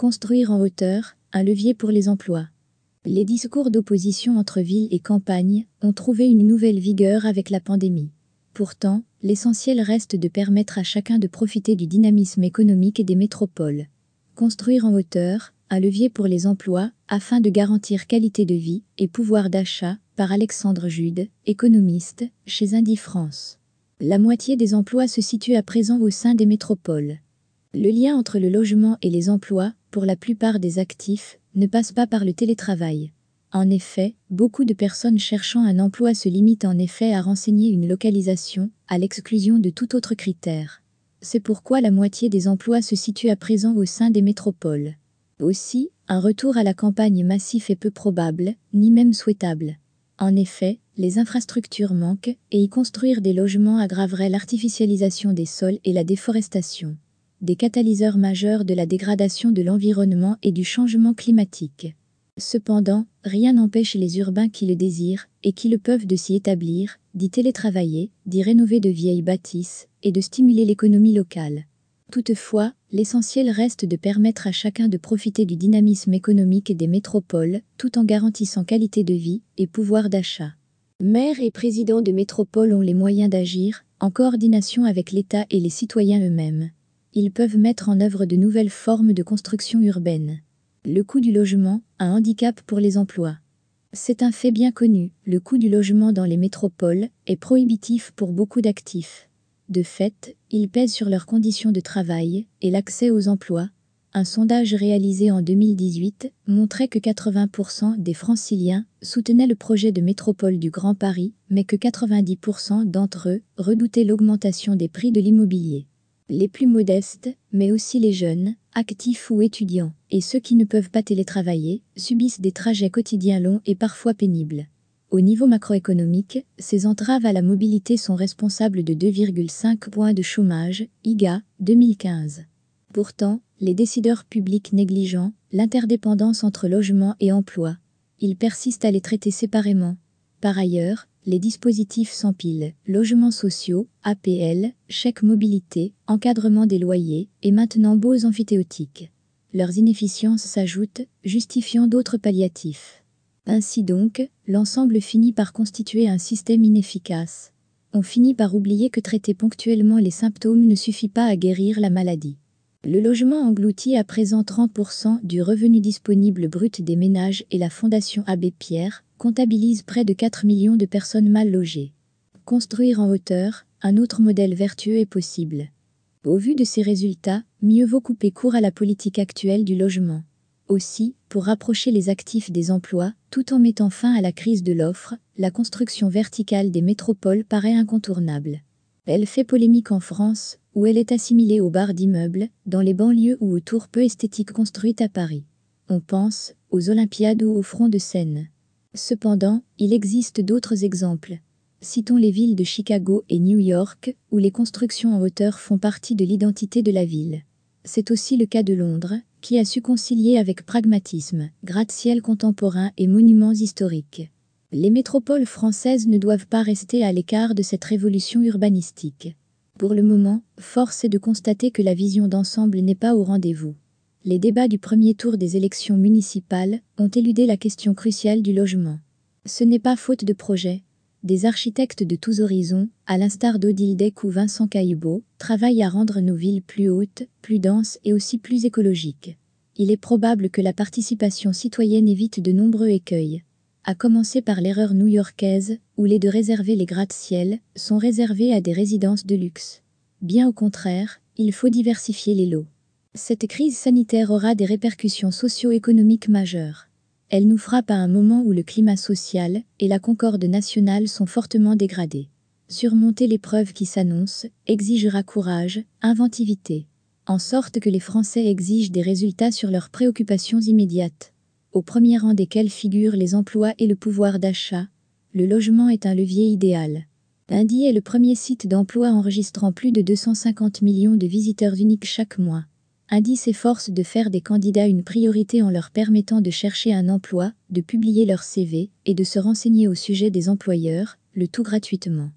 Construire en hauteur, un levier pour les emplois. Les discours d'opposition entre ville et campagne ont trouvé une nouvelle vigueur avec la pandémie. Pourtant, l'essentiel reste de permettre à chacun de profiter du dynamisme économique des métropoles. Construire en hauteur, un levier pour les emplois, afin de garantir qualité de vie et pouvoir d'achat, par Alexandre Jude, économiste, chez Indi France. La moitié des emplois se situe à présent au sein des métropoles. Le lien entre le logement et les emplois, pour la plupart des actifs, ne passe pas par le télétravail. En effet, beaucoup de personnes cherchant un emploi se limitent en effet à renseigner une localisation, à l'exclusion de tout autre critère. C'est pourquoi la moitié des emplois se situe à présent au sein des métropoles. Aussi, un retour à la campagne massif est peu probable, ni même souhaitable. En effet, les infrastructures manquent, et y construire des logements aggraverait l'artificialisation des sols et la déforestation. Des catalyseurs majeurs de la dégradation de l'environnement et du changement climatique. Cependant, rien n'empêche les urbains qui le désirent, et qui le peuvent de s'y établir, d'y télétravailler, d'y rénover de vieilles bâtisses, et de stimuler l'économie locale. Toutefois, l'essentiel reste de permettre à chacun de profiter du dynamisme économique des métropoles, tout en garantissant qualité de vie et pouvoir d'achat. Maires et présidents de métropoles ont les moyens d'agir, en coordination avec l'État et les citoyens eux-mêmes. Ils peuvent mettre en œuvre de nouvelles formes de construction urbaine. Le coût du logement, un handicap pour les emplois. C'est un fait bien connu, le coût du logement dans les métropoles est prohibitif pour beaucoup d'actifs. De fait, il pèse sur leurs conditions de travail et l'accès aux emplois, un sondage réalisé en 2018 montrait que 80% des franciliens soutenaient le projet de métropole du Grand Paris, mais que 90% d'entre eux redoutaient l'augmentation des prix de l'immobilier. Les plus modestes, mais aussi les jeunes, actifs ou étudiants, et ceux qui ne peuvent pas télétravailler, subissent des trajets quotidiens longs et parfois pénibles. Au niveau macroéconomique, ces entraves à la mobilité sont responsables de 2,5 points de chômage, IGA, 2015. Pourtant, les décideurs publics négligent l'interdépendance entre logement et emploi. Ils persistent à les traiter séparément. Par ailleurs, les dispositifs s'empilent, logements sociaux, APL, chèques mobilité, encadrement des loyers et maintenant beaux amphithéotiques. Leurs inefficiences s'ajoutent, justifiant d'autres palliatifs. Ainsi donc, l'ensemble finit par constituer un système inefficace. On finit par oublier que traiter ponctuellement les symptômes ne suffit pas à guérir la maladie. Le logement engloutit à présent 30% du revenu disponible brut des ménages et la Fondation Abbé Pierre comptabilise près de 4 millions de personnes mal logées. Construire en hauteur, un autre modèle vertueux est possible. Au vu de ces résultats, mieux vaut couper court à la politique actuelle du logement. Aussi, pour rapprocher les actifs des emplois, tout en mettant fin à la crise de l'offre, la construction verticale des métropoles paraît incontournable. Elle fait polémique en France, où elle est assimilée aux barres d'immeubles, dans les banlieues ou aux tours peu esthétiques construites à Paris. On pense aux Olympiades ou au front de Seine. Cependant, il existe d'autres exemples. Citons les villes de Chicago et New York, où les constructions en hauteur font partie de l'identité de la ville. C'est aussi le cas de Londres, qui a su concilier avec pragmatisme, gratte-ciel contemporain et monuments historiques. Les métropoles françaises ne doivent pas rester à l'écart de cette révolution urbanistique. Pour le moment, force est de constater que la vision d'ensemble n'est pas au rendez-vous. Les débats du premier tour des élections municipales ont éludé la question cruciale du logement. Ce n'est pas faute de projet. Des architectes de tous horizons, à l'instar d'Odile Deck ou Vincent Caillebout, travaillent à rendre nos villes plus hautes, plus denses et aussi plus écologiques. Il est probable que la participation citoyenne évite de nombreux écueils à commencer par l'erreur new-yorkaise, où les de réserver les gratte-ciel sont réservés à des résidences de luxe. Bien au contraire, il faut diversifier les lots. Cette crise sanitaire aura des répercussions socio-économiques majeures. Elle nous frappe à un moment où le climat social et la concorde nationale sont fortement dégradés. Surmonter l'épreuve qui s'annonce exigera courage, inventivité, en sorte que les Français exigent des résultats sur leurs préoccupations immédiates au premier rang desquels figurent les emplois et le pouvoir d'achat, le logement est un levier idéal. Indy est le premier site d'emploi enregistrant plus de 250 millions de visiteurs uniques chaque mois. Indy s'efforce de faire des candidats une priorité en leur permettant de chercher un emploi, de publier leur CV et de se renseigner au sujet des employeurs, le tout gratuitement.